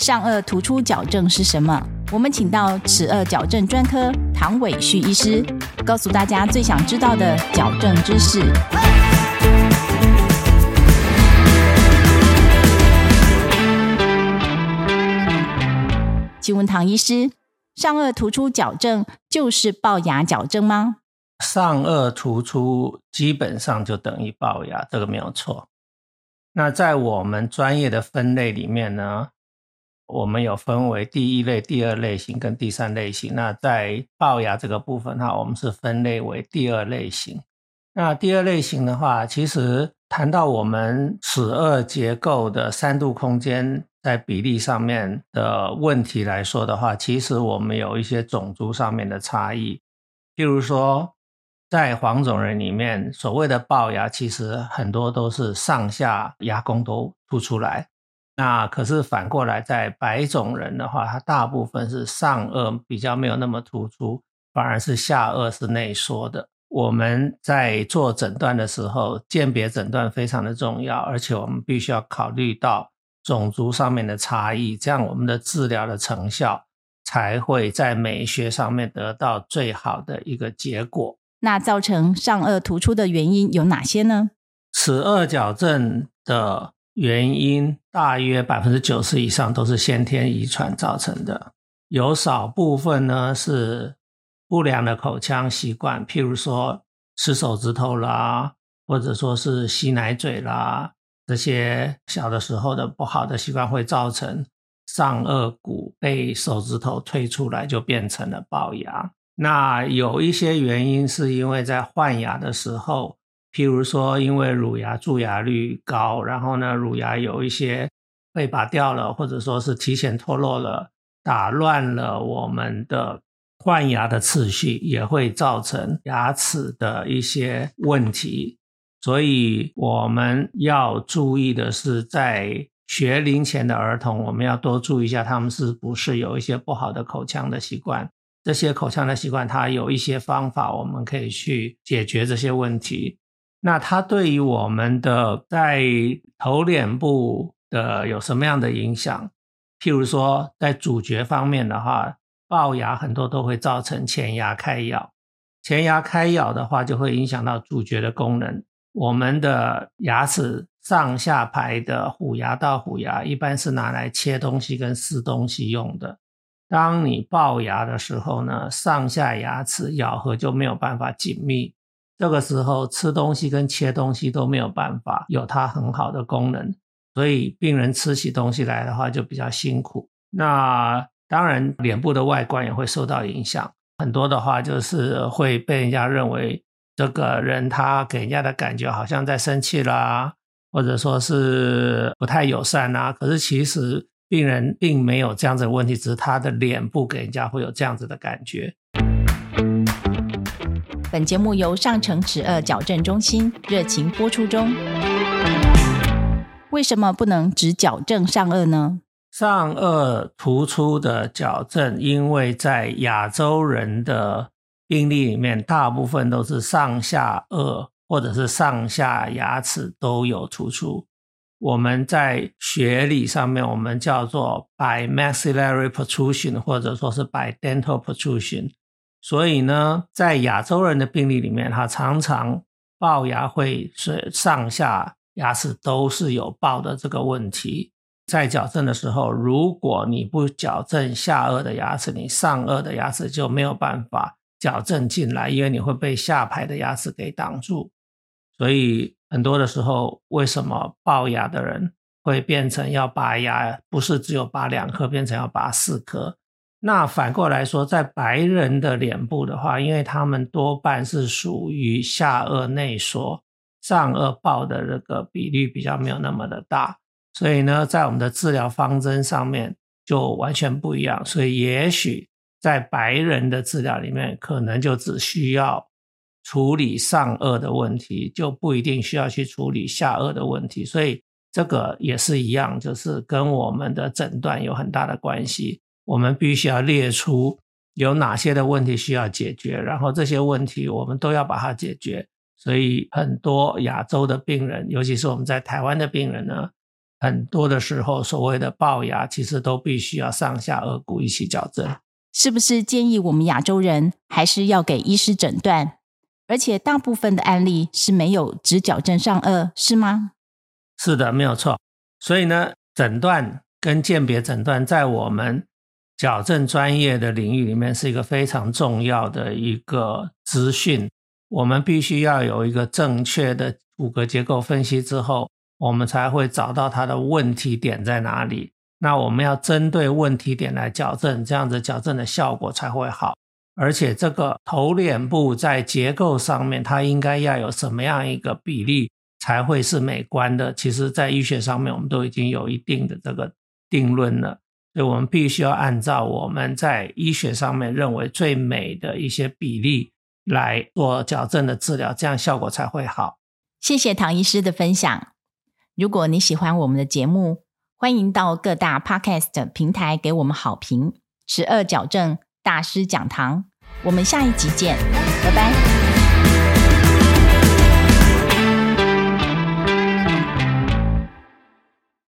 上颚突出矫正是什么？我们请到齿颚矫正专科唐伟旭医师，告诉大家最想知道的矫正知识。请问唐医师，上颚突出矫正就是龅牙矫正吗？上颚突出基本上就等于龅牙，这个没有错。那在我们专业的分类里面呢，我们有分为第一类、第二类型跟第三类型。那在龅牙这个部分哈，我们是分类为第二类型。那第二类型的话，其实谈到我们齿颚结构的三度空间在比例上面的问题来说的话，其实我们有一些种族上面的差异，譬如说。在黄种人里面，所谓的龅牙其实很多都是上下牙弓都凸出来。那可是反过来，在白种人的话，他大部分是上颚比较没有那么突出，反而是下颚是内缩的。我们在做诊断的时候，鉴别诊断非常的重要，而且我们必须要考虑到种族上面的差异，这样我们的治疗的成效才会在美学上面得到最好的一个结果。那造成上颚突出的原因有哪些呢？齿颚矫正的原因大约百分之九十以上都是先天遗传造成的，有少部分呢是不良的口腔习惯，譬如说吃手指头啦，或者说是吸奶嘴啦，这些小的时候的不好的习惯会造成上颚骨被手指头推出来，就变成了龅牙。那有一些原因是因为在换牙的时候，譬如说因为乳牙蛀牙率高，然后呢乳牙有一些被拔掉了，或者说是提前脱落了，打乱了我们的换牙的次序，也会造成牙齿的一些问题。所以我们要注意的是，在学龄前的儿童，我们要多注意一下，他们是不是有一些不好的口腔的习惯。这些口腔的习惯，它有一些方法，我们可以去解决这些问题。那它对于我们的在头脸部的有什么样的影响？譬如说，在主角方面的话，龅牙很多都会造成前牙开咬，前牙开咬的话，就会影响到主角的功能。我们的牙齿上下排的虎牙到虎牙，一般是拿来切东西跟撕东西用的。当你龅牙的时候呢，上下牙齿咬合就没有办法紧密，这个时候吃东西跟切东西都没有办法有它很好的功能，所以病人吃起东西来的话就比较辛苦。那当然脸部的外观也会受到影响，很多的话就是会被人家认为这个人他给人家的感觉好像在生气啦，或者说是不太友善啊，可是其实。病人并没有这样子的问题，只是他的脸部给人家会有这样子的感觉。本节目由上城齿颚矫正中心热情播出中。为什么不能只矫正上颚呢？上颚突出的矫正，因为在亚洲人的病例里面，大部分都是上下颚或者是上下牙齿都有突出。我们在学理上面，我们叫做 bimaxillary protrusion，或者说是 bidental protrusion。所以呢，在亚洲人的病例里面，他常常龅牙会是上下牙齿都是有龅的这个问题。在矫正的时候，如果你不矫正下颚的牙齿，你上颚的牙齿就没有办法矫正进来，因为你会被下排的牙齿给挡住。所以。很多的时候，为什么龅牙的人会变成要拔牙？不是只有拔两颗，变成要拔四颗。那反过来说，在白人的脸部的话，因为他们多半是属于下颚内缩，上颚龅的这个比率比较没有那么的大，所以呢，在我们的治疗方针上面就完全不一样。所以也许在白人的治疗里面，可能就只需要。处理上颚的问题就不一定需要去处理下颚的问题，所以这个也是一样，就是跟我们的诊断有很大的关系。我们必须要列出有哪些的问题需要解决，然后这些问题我们都要把它解决。所以很多亚洲的病人，尤其是我们在台湾的病人呢，很多的时候，所谓的龅牙其实都必须要上下颚骨一起矫正。是不是建议我们亚洲人还是要给医师诊断？而且大部分的案例是没有只矫正上颚，是吗？是的，没有错。所以呢，诊断跟鉴别诊断在我们矫正专业的领域里面是一个非常重要的一个资讯。我们必须要有一个正确的骨骼结构分析之后，我们才会找到它的问题点在哪里。那我们要针对问题点来矫正，这样子矫正的效果才会好。而且这个头脸部在结构上面，它应该要有什么样一个比例才会是美观的？其实，在医学上面，我们都已经有一定的这个定论了。所以我们必须要按照我们在医学上面认为最美的一些比例。来做矫正的治疗，这样效果才会好。谢谢唐医师的分享。如果你喜欢我们的节目，欢迎到各大 Podcast 平台给我们好评。十二矫正大师讲堂，我们下一集见，拜拜。